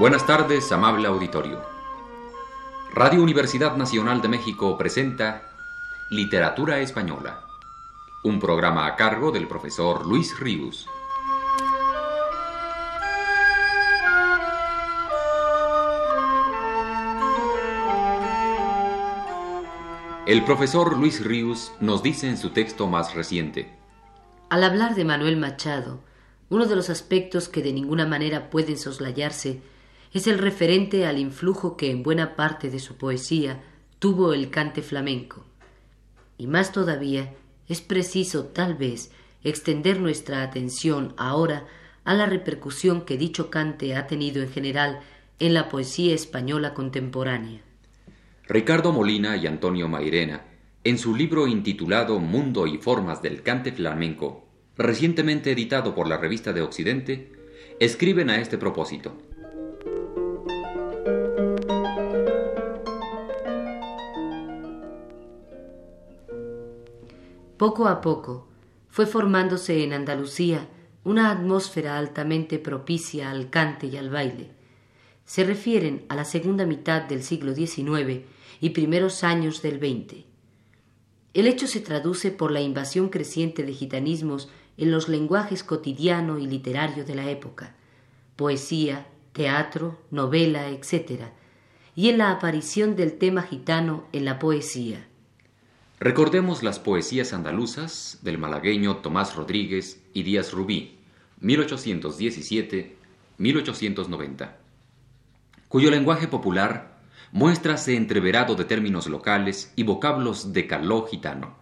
Buenas tardes, amable auditorio. Radio Universidad Nacional de México presenta Literatura Española, un programa a cargo del profesor Luis Ríos. El profesor Luis Ríos nos dice en su texto más reciente. Al hablar de Manuel Machado, uno de los aspectos que de ninguna manera pueden soslayarse es el referente al influjo que en buena parte de su poesía tuvo el cante flamenco. Y más todavía es preciso, tal vez, extender nuestra atención ahora a la repercusión que dicho cante ha tenido en general en la poesía española contemporánea. Ricardo Molina y Antonio Mairena, en su libro intitulado Mundo y Formas del Cante Flamenco, recientemente editado por la Revista de Occidente, escriben a este propósito. Poco a poco fue formándose en Andalucía una atmósfera altamente propicia al cante y al baile. Se refieren a la segunda mitad del siglo XIX y primeros años del XX. El hecho se traduce por la invasión creciente de gitanismos en los lenguajes cotidiano y literario de la época, poesía, teatro, novela, etc., y en la aparición del tema gitano en la poesía. Recordemos las poesías andaluzas del malagueño Tomás Rodríguez y Díaz Rubí, 1817-1890, cuyo lenguaje popular muéstrase entreverado de términos locales y vocablos de caló gitano.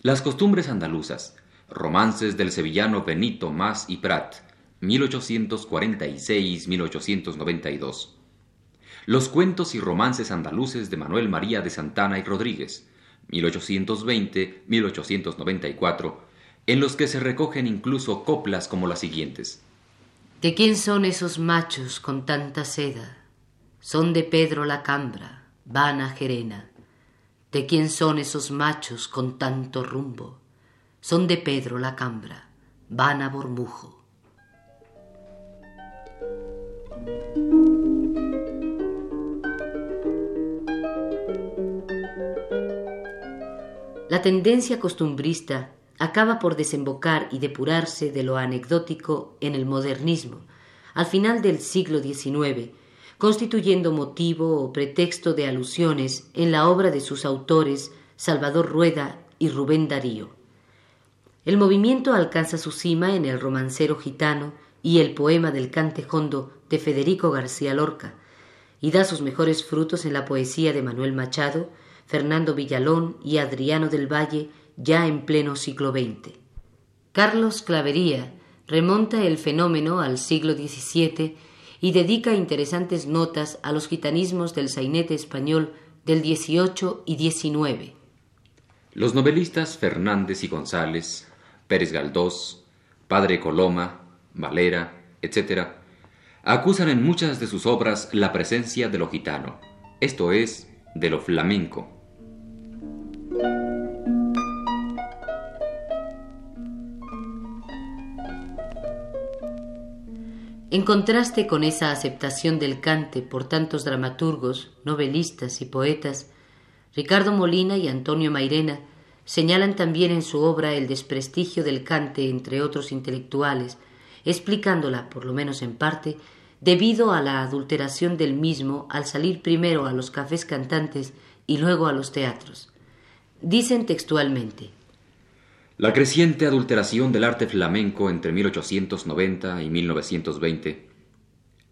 Las costumbres andaluzas, romances del sevillano Benito Más y Prat, 1846-1892. Los cuentos y romances andaluces de Manuel María de Santana y Rodríguez, 1820-1894, en los que se recogen incluso coplas como las siguientes. ¿De quién son esos machos con tanta seda? Son de Pedro la Cambra, vana Jerena. ¿De quién son esos machos con tanto rumbo? Son de Pedro la Cambra, vana Bormujo. La tendencia costumbrista acaba por desembocar y depurarse de lo anecdótico en el modernismo, al final del siglo XIX, constituyendo motivo o pretexto de alusiones en la obra de sus autores Salvador Rueda y Rubén Darío. El movimiento alcanza su cima en el romancero gitano y el poema del cantejondo de Federico García Lorca, y da sus mejores frutos en la poesía de Manuel Machado, Fernando Villalón y Adriano del Valle ya en pleno siglo XX. Carlos Clavería remonta el fenómeno al siglo XVII y dedica interesantes notas a los gitanismos del sainete español del XVIII y XIX. Los novelistas Fernández y González, Pérez Galdós, Padre Coloma, Valera, etc., acusan en muchas de sus obras la presencia de lo gitano, esto es, de lo flamenco. En contraste con esa aceptación del cante por tantos dramaturgos, novelistas y poetas, Ricardo Molina y Antonio Mairena señalan también en su obra el desprestigio del cante entre otros intelectuales, explicándola, por lo menos en parte, debido a la adulteración del mismo al salir primero a los cafés cantantes y luego a los teatros. Dicen textualmente la creciente adulteración del arte flamenco entre 1890 y 1920.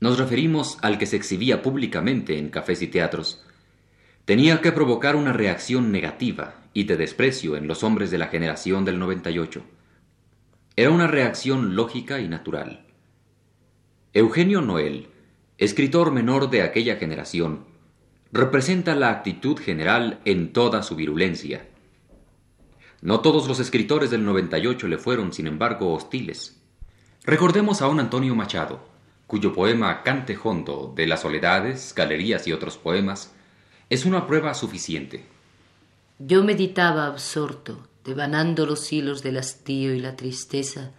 Nos referimos al que se exhibía públicamente en cafés y teatros. Tenía que provocar una reacción negativa y de desprecio en los hombres de la generación del 98. Era una reacción lógica y natural. Eugenio Noel, escritor menor de aquella generación, representa la actitud general en toda su virulencia no todos los escritores del 98 le fueron, sin embargo, hostiles. Recordemos a un Antonio Machado, cuyo poema Cante Hondo de las Soledades, Galerías y otros poemas es una prueba suficiente. Yo meditaba absorto, devanando los hilos del hastío y la tristeza,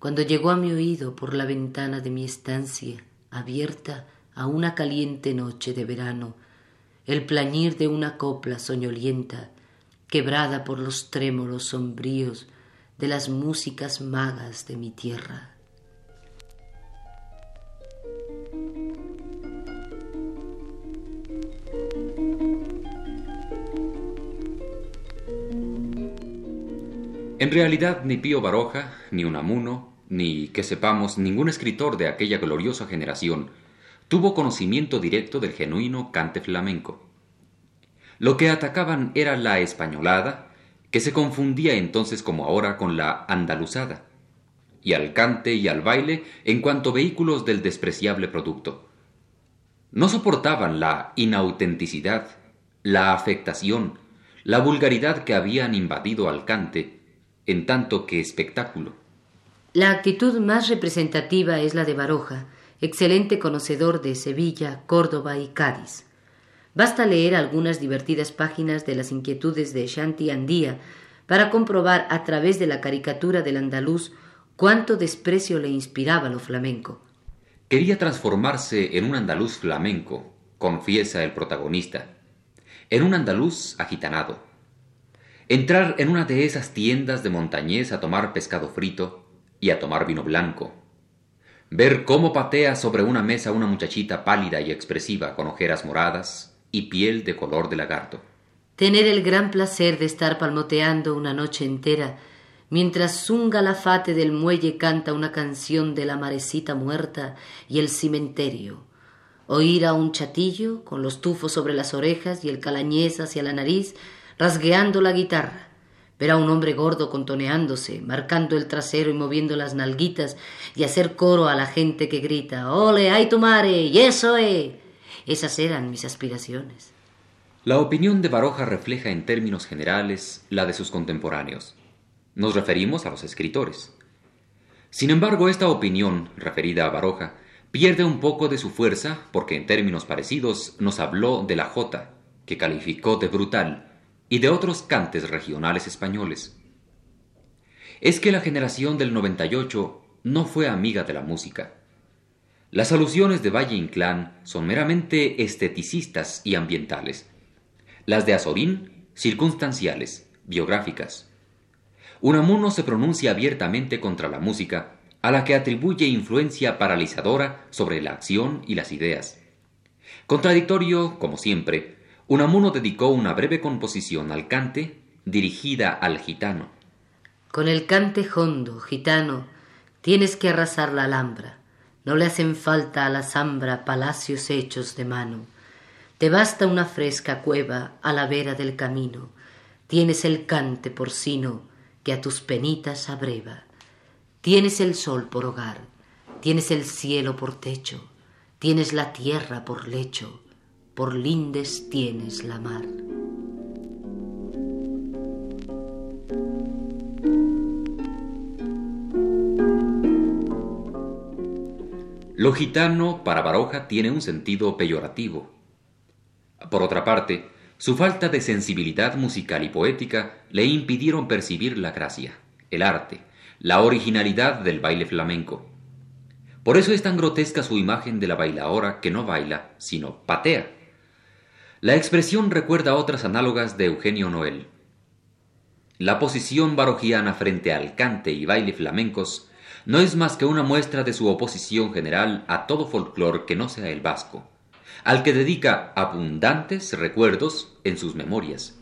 cuando llegó a mi oído por la ventana de mi estancia abierta a una caliente noche de verano, el plañir de una copla soñolienta, quebrada por los trémolos sombríos de las músicas magas de mi tierra. En realidad, ni Pío Baroja, ni Unamuno, ni, que sepamos, ningún escritor de aquella gloriosa generación tuvo conocimiento directo del genuino cante flamenco. Lo que atacaban era la españolada, que se confundía entonces como ahora con la andaluzada, y al cante y al baile en cuanto vehículos del despreciable producto. No soportaban la inautenticidad, la afectación, la vulgaridad que habían invadido al cante en tanto que espectáculo. La actitud más representativa es la de Baroja, excelente conocedor de Sevilla, Córdoba y Cádiz. Basta leer algunas divertidas páginas de las inquietudes de Shanti Andía para comprobar a través de la caricatura del andaluz cuánto desprecio le inspiraba lo flamenco. Quería transformarse en un andaluz flamenco, confiesa el protagonista, en un andaluz agitanado, entrar en una de esas tiendas de montañés a tomar pescado frito y a tomar vino blanco, ver cómo patea sobre una mesa una muchachita pálida y expresiva con ojeras moradas y piel de color de lagarto. Tener el gran placer de estar palmoteando una noche entera mientras un galafate del muelle canta una canción de la marecita muerta y el cimenterio. Oír a un chatillo con los tufos sobre las orejas y el calañés hacia la nariz rasgueando la guitarra, ver a un hombre gordo contoneándose, marcando el trasero y moviendo las nalguitas, y hacer coro a la gente que grita ¡Ole, ay tu mare! ¡Y eso es! Esas eran mis aspiraciones. La opinión de Baroja refleja en términos generales la de sus contemporáneos. Nos referimos a los escritores. Sin embargo, esta opinión, referida a Baroja, pierde un poco de su fuerza porque en términos parecidos nos habló de la Jota, que calificó de brutal, y de otros cantes regionales españoles. Es que la generación del 98 no fue amiga de la música. Las alusiones de Valle Inclán son meramente esteticistas y ambientales. Las de Azorín, circunstanciales, biográficas. Unamuno se pronuncia abiertamente contra la música, a la que atribuye influencia paralizadora sobre la acción y las ideas. Contradictorio, como siempre, Unamuno dedicó una breve composición al cante dirigida al gitano. Con el cante hondo, gitano, tienes que arrasar la alhambra. No le hacen falta a la zambra palacios hechos de mano. Te basta una fresca cueva a la vera del camino. Tienes el cante porcino que a tus penitas abreva. Tienes el sol por hogar, tienes el cielo por techo, tienes la tierra por lecho por lindes tienes la mar. Lo gitano para Baroja tiene un sentido peyorativo. Por otra parte, su falta de sensibilidad musical y poética le impidieron percibir la gracia, el arte, la originalidad del baile flamenco. Por eso es tan grotesca su imagen de la bailaora que no baila, sino patea. La expresión recuerda otras análogas de Eugenio Noel. La posición barojiana frente al cante y baile flamencos no es más que una muestra de su oposición general a todo folclore que no sea el vasco, al que dedica abundantes recuerdos en sus memorias.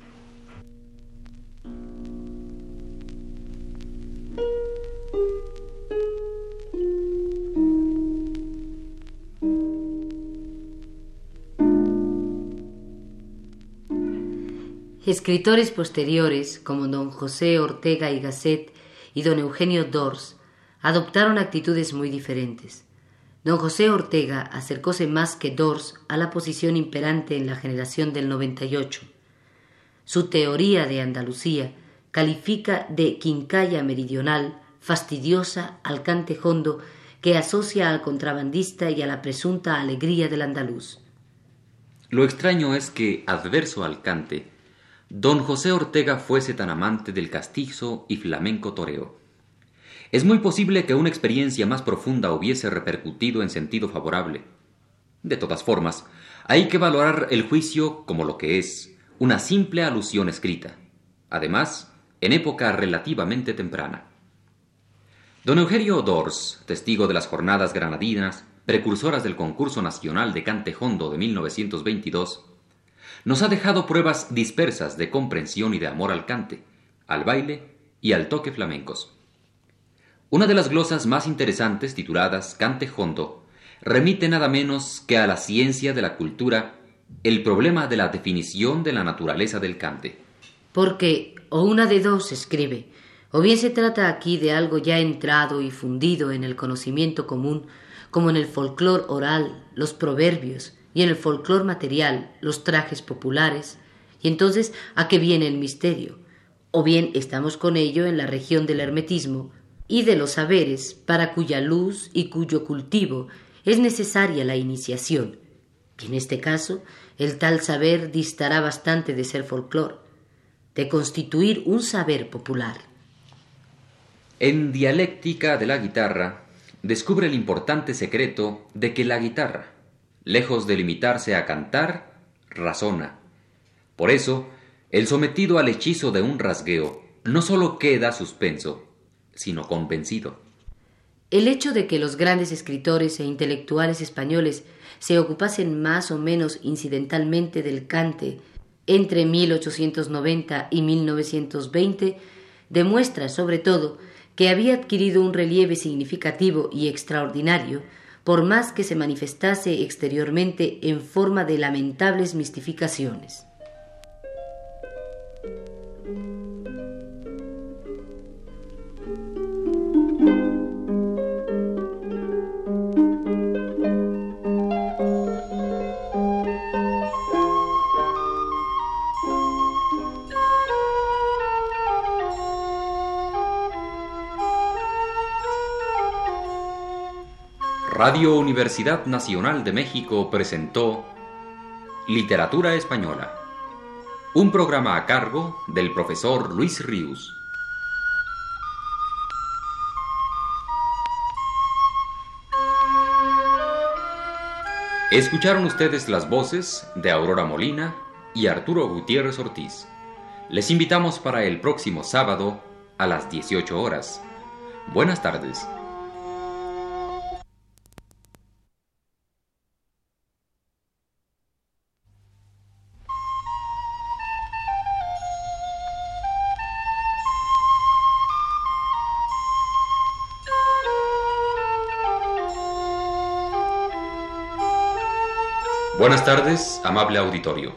Escritores posteriores, como don José Ortega y Gasset y don Eugenio Dors, adoptaron actitudes muy diferentes. Don José Ortega acercóse más que Dors a la posición imperante en la generación del 98. Su teoría de Andalucía califica de quincalla meridional fastidiosa al cante hondo que asocia al contrabandista y a la presunta alegría del andaluz. Lo extraño es que, adverso al cante, don José Ortega fuese tan amante del castizo y flamenco toreo. Es muy posible que una experiencia más profunda hubiese repercutido en sentido favorable. De todas formas, hay que valorar el juicio como lo que es, una simple alusión escrita, además, en época relativamente temprana. Don Eugenio Dors, testigo de las jornadas granadinas, precursoras del concurso nacional de cante hondo de 1922, nos ha dejado pruebas dispersas de comprensión y de amor al cante, al baile y al toque flamencos. Una de las glosas más interesantes, tituladas Cante hondo, remite nada menos que a la ciencia de la cultura el problema de la definición de la naturaleza del cante. Porque, o una de dos, escribe, o bien se trata aquí de algo ya entrado y fundido en el conocimiento común, como en el folclor oral, los proverbios, y en el folclor material, los trajes populares, y entonces, ¿a qué viene el misterio? O bien estamos con ello en la región del hermetismo y de los saberes, para cuya luz y cuyo cultivo es necesaria la iniciación. Y en este caso, el tal saber distará bastante de ser folclor, de constituir un saber popular. En dialéctica de la guitarra, descubre el importante secreto de que la guitarra, lejos de limitarse a cantar, razona. Por eso, el sometido al hechizo de un rasgueo no sólo queda suspenso, sino convencido. El hecho de que los grandes escritores e intelectuales españoles se ocupasen más o menos incidentalmente del cante entre 1890 y 1920 demuestra sobre todo que había adquirido un relieve significativo y extraordinario, por más que se manifestase exteriormente en forma de lamentables mistificaciones. Radio Universidad Nacional de México presentó Literatura Española, un programa a cargo del profesor Luis Ríos. Escucharon ustedes las voces de Aurora Molina y Arturo Gutiérrez Ortiz. Les invitamos para el próximo sábado a las 18 horas. Buenas tardes. Buenas tardes, amable auditorio.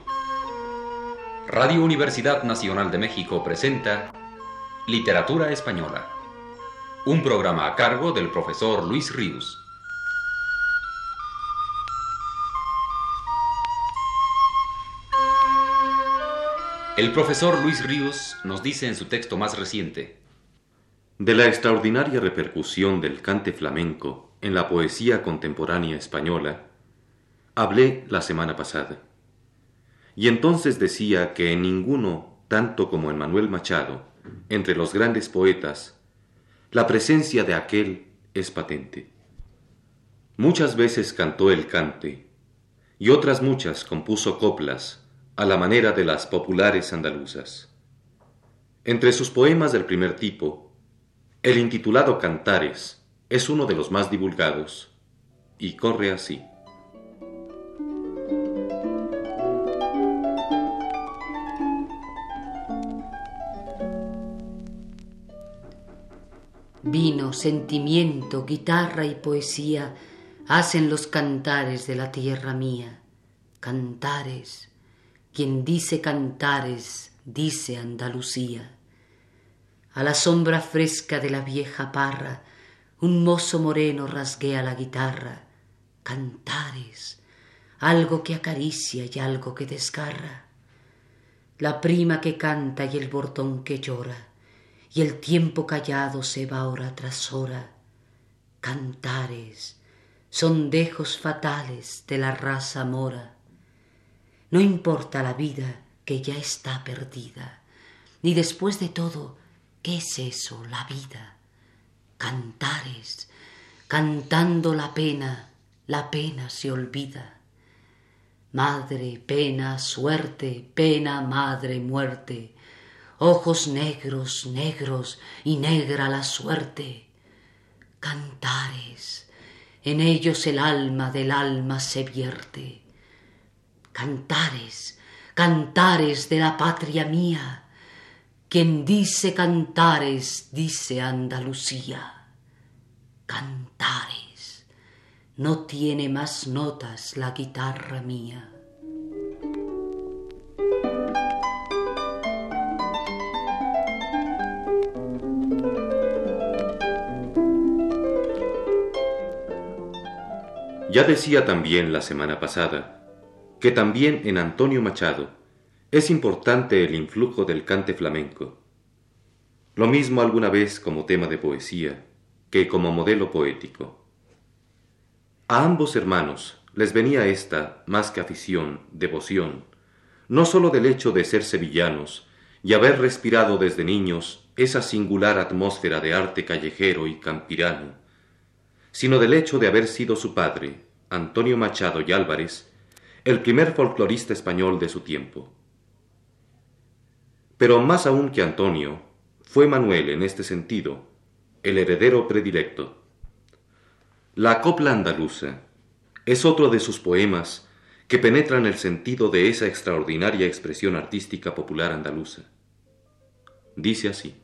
Radio Universidad Nacional de México presenta Literatura Española, un programa a cargo del profesor Luis Ríos. El profesor Luis Ríos nos dice en su texto más reciente, de la extraordinaria repercusión del cante flamenco en la poesía contemporánea española, Hablé la semana pasada. Y entonces decía que en ninguno, tanto como en Manuel Machado, entre los grandes poetas, la presencia de aquel es patente. Muchas veces cantó el cante, y otras muchas compuso coplas a la manera de las populares andaluzas. Entre sus poemas del primer tipo, el intitulado Cantares es uno de los más divulgados, y corre así. Vino, sentimiento, guitarra y poesía hacen los cantares de la tierra mía. Cantares. Quien dice cantares, dice Andalucía. A la sombra fresca de la vieja parra, un mozo moreno rasguea la guitarra. Cantares. Algo que acaricia y algo que desgarra. La prima que canta y el bordón que llora y el tiempo callado se va hora tras hora. Cantares, sondejos fatales de la raza mora. No importa la vida que ya está perdida, ni después de todo, ¿qué es eso, la vida? Cantares, cantando la pena, la pena se olvida. Madre, pena, suerte, pena, madre, muerte, ojos negros, negros y negra la suerte. Cantares, en ellos el alma del alma se vierte. Cantares, cantares de la patria mía. Quien dice cantares, dice Andalucía. Cantares, no tiene más notas la guitarra mía. Ya decía también la semana pasada que también en Antonio Machado es importante el influjo del cante flamenco. Lo mismo alguna vez como tema de poesía que como modelo poético. A ambos hermanos les venía esta, más que afición, devoción, no sólo del hecho de ser sevillanos y haber respirado desde niños esa singular atmósfera de arte callejero y campirano, sino del hecho de haber sido su padre, Antonio Machado y Álvarez, el primer folclorista español de su tiempo. Pero más aún que Antonio, fue Manuel en este sentido, el heredero predilecto. La copla andaluza es otro de sus poemas que penetran el sentido de esa extraordinaria expresión artística popular andaluza. Dice así.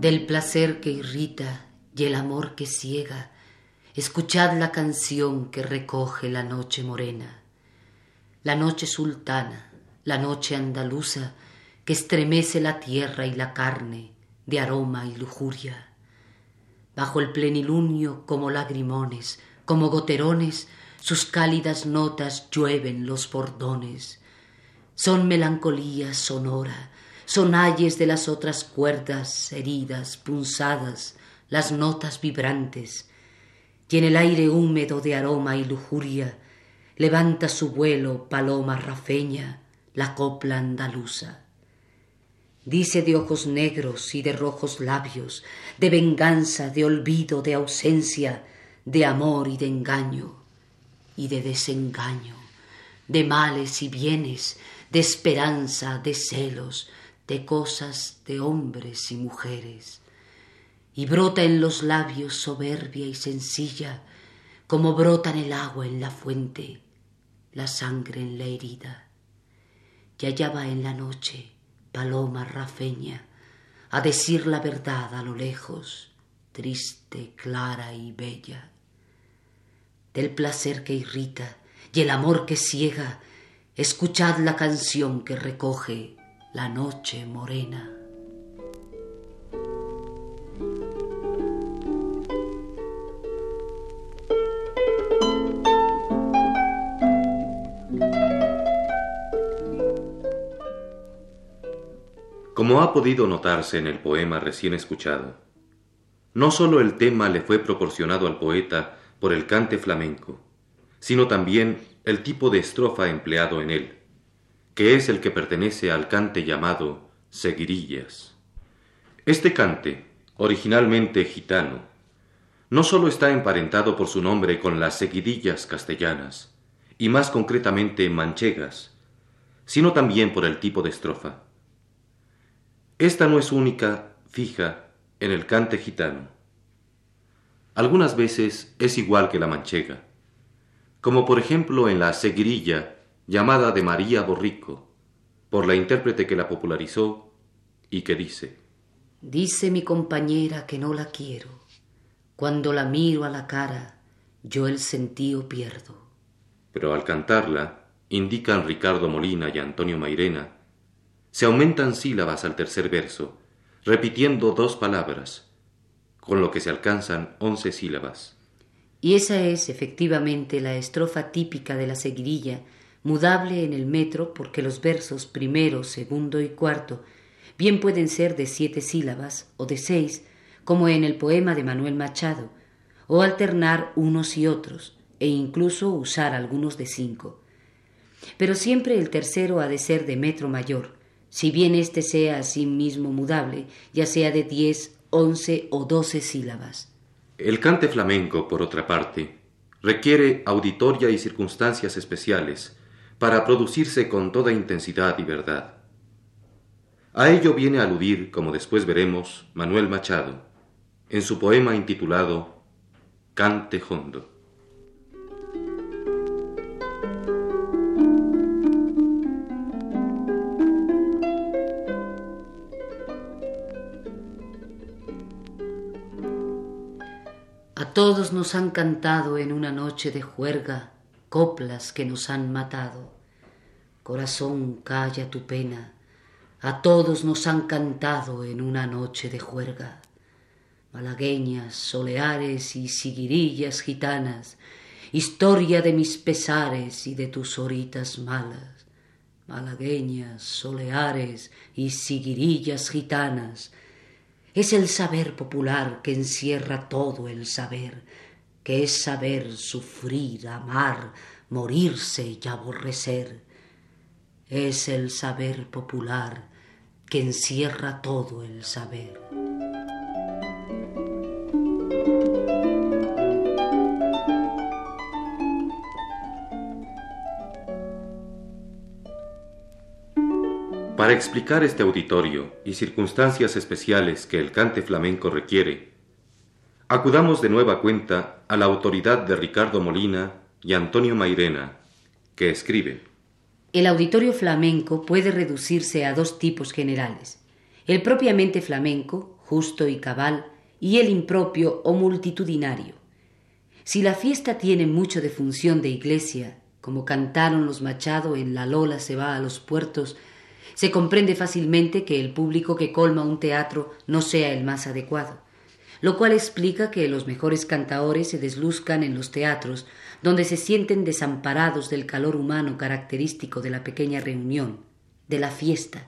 Del placer que irrita y el amor que ciega, escuchad la canción que recoge la noche morena, la noche sultana, la noche andaluza, que estremece la tierra y la carne de aroma y lujuria. Bajo el plenilunio como lagrimones, como goterones, sus cálidas notas llueven los bordones. Son melancolía sonora, son ayes de las otras cuerdas heridas, punzadas, las notas vibrantes, y en el aire húmedo de aroma y lujuria levanta su vuelo paloma rafeña la copla andaluza. Dice de ojos negros y de rojos labios, de venganza, de olvido, de ausencia, de amor y de engaño, y de desengaño, de males y bienes, de esperanza, de celos, de cosas de hombres y mujeres, y brota en los labios soberbia y sencilla, como brota en el agua en la fuente, la sangre en la herida. Y allá va en la noche, paloma rafeña, a decir la verdad a lo lejos, triste, clara y bella. Del placer que irrita y el amor que ciega, escuchad la canción que recoge la noche morena. Como ha podido notarse en el poema recién escuchado, no sólo el tema le fue proporcionado al poeta por el cante flamenco, sino también el tipo de estrofa empleado en él que es el que pertenece al cante llamado seguirillas. Este cante, originalmente gitano, no sólo está emparentado por su nombre con las seguidillas castellanas, y más concretamente manchegas, sino también por el tipo de estrofa. Esta no es única, fija, en el cante gitano. Algunas veces es igual que la manchega, como por ejemplo en la seguirilla llamada de María Borrico, por la intérprete que la popularizó y que dice, Dice mi compañera que no la quiero, cuando la miro a la cara, yo el sentido pierdo. Pero al cantarla, indican Ricardo Molina y Antonio Mairena, se aumentan sílabas al tercer verso, repitiendo dos palabras, con lo que se alcanzan once sílabas. Y esa es efectivamente la estrofa típica de la seguidilla mudable en el metro porque los versos primero, segundo y cuarto bien pueden ser de siete sílabas o de seis, como en el poema de Manuel Machado, o alternar unos y otros, e incluso usar algunos de cinco. Pero siempre el tercero ha de ser de metro mayor, si bien éste sea a sí mismo mudable, ya sea de diez, once o doce sílabas. El cante flamenco, por otra parte, requiere auditoria y circunstancias especiales para producirse con toda intensidad y verdad. A ello viene a aludir, como después veremos, Manuel Machado, en su poema intitulado Cante Hondo. A todos nos han cantado en una noche de juerga coplas que nos han matado. Corazón, calla tu pena. A todos nos han cantado en una noche de juerga. Malagueñas, soleares y siguirillas gitanas, historia de mis pesares y de tus horitas malas. Malagueñas, soleares y siguirillas gitanas, es el saber popular que encierra todo el saber, que es saber sufrir, amar, morirse y aborrecer. Es el saber popular que encierra todo el saber. Para explicar este auditorio y circunstancias especiales que el cante flamenco requiere, acudamos de nueva cuenta a la autoridad de Ricardo Molina y Antonio Mairena, que escribe. El auditorio flamenco puede reducirse a dos tipos generales, el propiamente flamenco, justo y cabal, y el impropio o multitudinario. Si la fiesta tiene mucho de función de iglesia, como cantaron los Machado en La Lola se va a los puertos, se comprende fácilmente que el público que colma un teatro no sea el más adecuado, lo cual explica que los mejores cantaores se desluzcan en los teatros, donde se sienten desamparados del calor humano característico de la pequeña reunión, de la fiesta.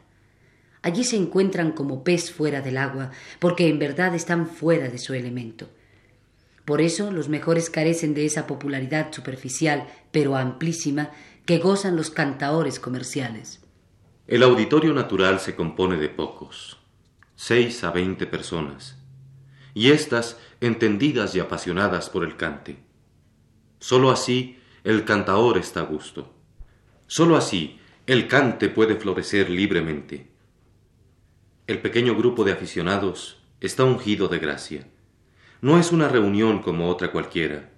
Allí se encuentran como pez fuera del agua, porque en verdad están fuera de su elemento. Por eso los mejores carecen de esa popularidad superficial, pero amplísima, que gozan los cantaores comerciales. El auditorio natural se compone de pocos, seis a veinte personas, y éstas entendidas y apasionadas por el cante. Sólo así el cantaor está a gusto. Sólo así el cante puede florecer libremente. El pequeño grupo de aficionados está ungido de gracia. No es una reunión como otra cualquiera,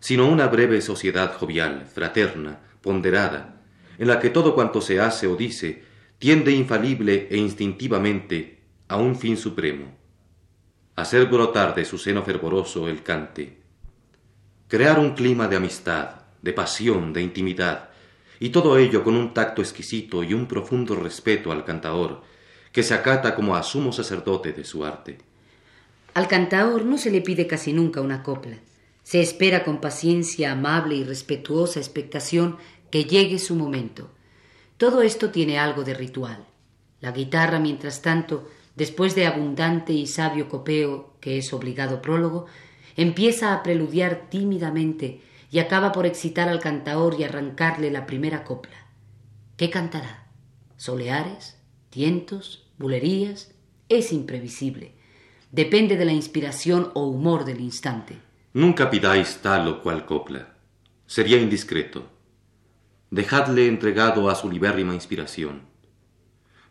sino una breve sociedad jovial, fraterna, ponderada, en la que todo cuanto se hace o dice tiende infalible e instintivamente a un fin supremo, hacer brotar de su seno fervoroso el cante, crear un clima de amistad, de pasión, de intimidad, y todo ello con un tacto exquisito y un profundo respeto al cantador, que se acata como a sumo sacerdote de su arte. Al cantador no se le pide casi nunca una copla. Se espera con paciencia amable y respetuosa expectación que llegue su momento. Todo esto tiene algo de ritual. La guitarra, mientras tanto, después de abundante y sabio copeo, que es obligado prólogo, empieza a preludiar tímidamente y acaba por excitar al cantaor y arrancarle la primera copla. ¿Qué cantará? ¿Soleares? ¿Tientos? ¿Bulerías? Es imprevisible. Depende de la inspiración o humor del instante. Nunca pidáis tal o cual copla. Sería indiscreto dejadle entregado a su libérrima inspiración.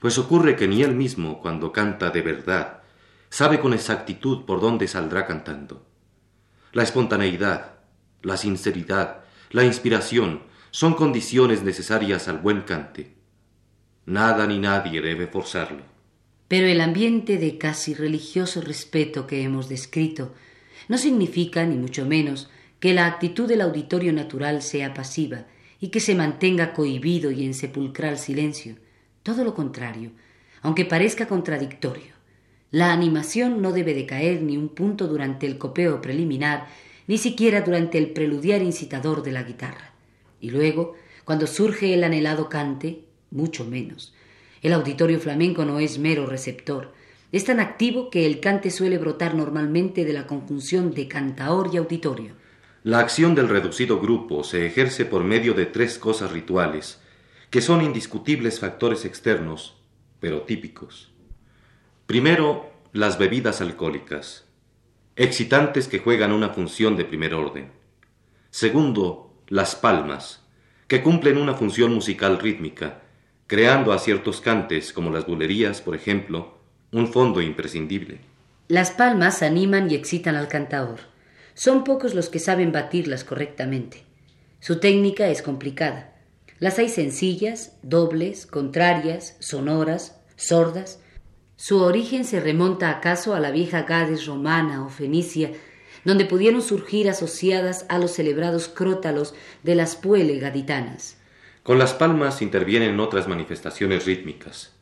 Pues ocurre que ni él mismo, cuando canta de verdad, sabe con exactitud por dónde saldrá cantando. La espontaneidad, la sinceridad, la inspiración son condiciones necesarias al buen cante. Nada ni nadie debe forzarlo. Pero el ambiente de casi religioso respeto que hemos descrito no significa, ni mucho menos, que la actitud del auditorio natural sea pasiva y que se mantenga cohibido y en sepulcral silencio. Todo lo contrario, aunque parezca contradictorio. La animación no debe decaer ni un punto durante el copeo preliminar, ni siquiera durante el preludiar incitador de la guitarra. Y luego, cuando surge el anhelado cante, mucho menos. El auditorio flamenco no es mero receptor. Es tan activo que el cante suele brotar normalmente de la conjunción de cantaor y auditorio. La acción del reducido grupo se ejerce por medio de tres cosas rituales, que son indiscutibles factores externos, pero típicos. Primero, las bebidas alcohólicas, excitantes que juegan una función de primer orden. Segundo, las palmas, que cumplen una función musical rítmica, creando a ciertos cantes, como las bulerías, por ejemplo, un fondo imprescindible. Las palmas animan y excitan al cantador. Son pocos los que saben batirlas correctamente. Su técnica es complicada. Las hay sencillas, dobles, contrarias, sonoras, sordas. Su origen se remonta acaso a la vieja Gades romana o fenicia, donde pudieron surgir asociadas a los celebrados crótalos de las puele gaditanas. Con las palmas intervienen otras manifestaciones rítmicas,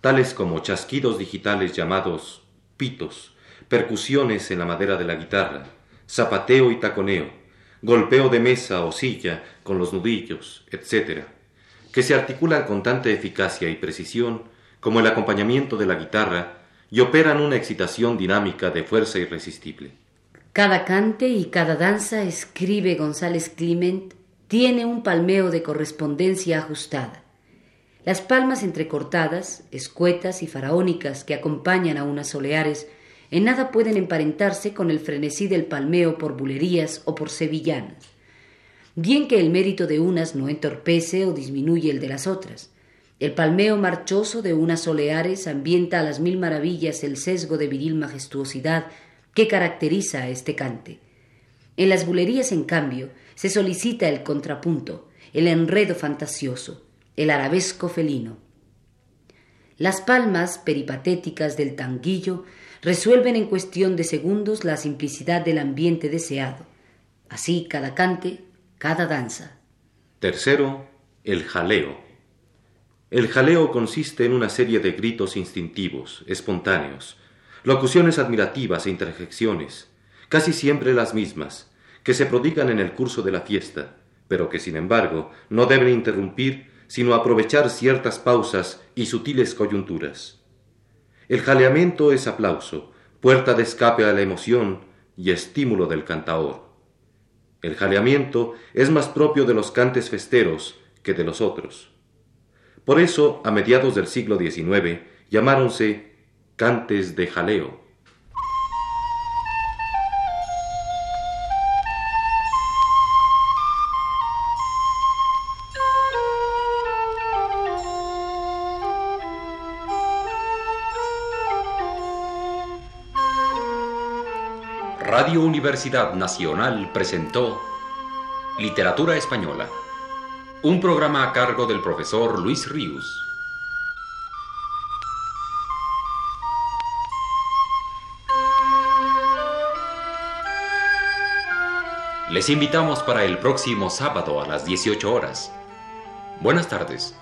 tales como chasquidos digitales llamados pitos, percusiones en la madera de la guitarra, zapateo y taconeo, golpeo de mesa o silla con los nudillos, etc., que se articulan con tanta eficacia y precisión como el acompañamiento de la guitarra y operan una excitación dinámica de fuerza irresistible. Cada cante y cada danza, escribe González Clement, tiene un palmeo de correspondencia ajustada. Las palmas entrecortadas, escuetas y faraónicas que acompañan a unas soleares en nada pueden emparentarse con el frenesí del palmeo por bulerías o por sevillanas. Bien que el mérito de unas no entorpece o disminuye el de las otras. El palmeo marchoso de unas soleares ambienta a las mil maravillas el sesgo de viril majestuosidad que caracteriza a este cante. En las bulerías, en cambio, se solicita el contrapunto, el enredo fantasioso, el arabesco felino. Las palmas peripatéticas del tanguillo resuelven en cuestión de segundos la simplicidad del ambiente deseado. Así cada cante, cada danza. Tercero, el jaleo. El jaleo consiste en una serie de gritos instintivos, espontáneos, locuciones admirativas e interjecciones, casi siempre las mismas, que se prodigan en el curso de la fiesta, pero que sin embargo no deben interrumpir sino aprovechar ciertas pausas y sutiles coyunturas. El jaleamiento es aplauso, puerta de escape a la emoción y estímulo del cantaor. El jaleamiento es más propio de los cantes festeros que de los otros. Por eso, a mediados del siglo XIX, llamáronse cantes de jaleo. Universidad Nacional presentó Literatura Española, un programa a cargo del profesor Luis Ríos. Les invitamos para el próximo sábado a las 18 horas. Buenas tardes.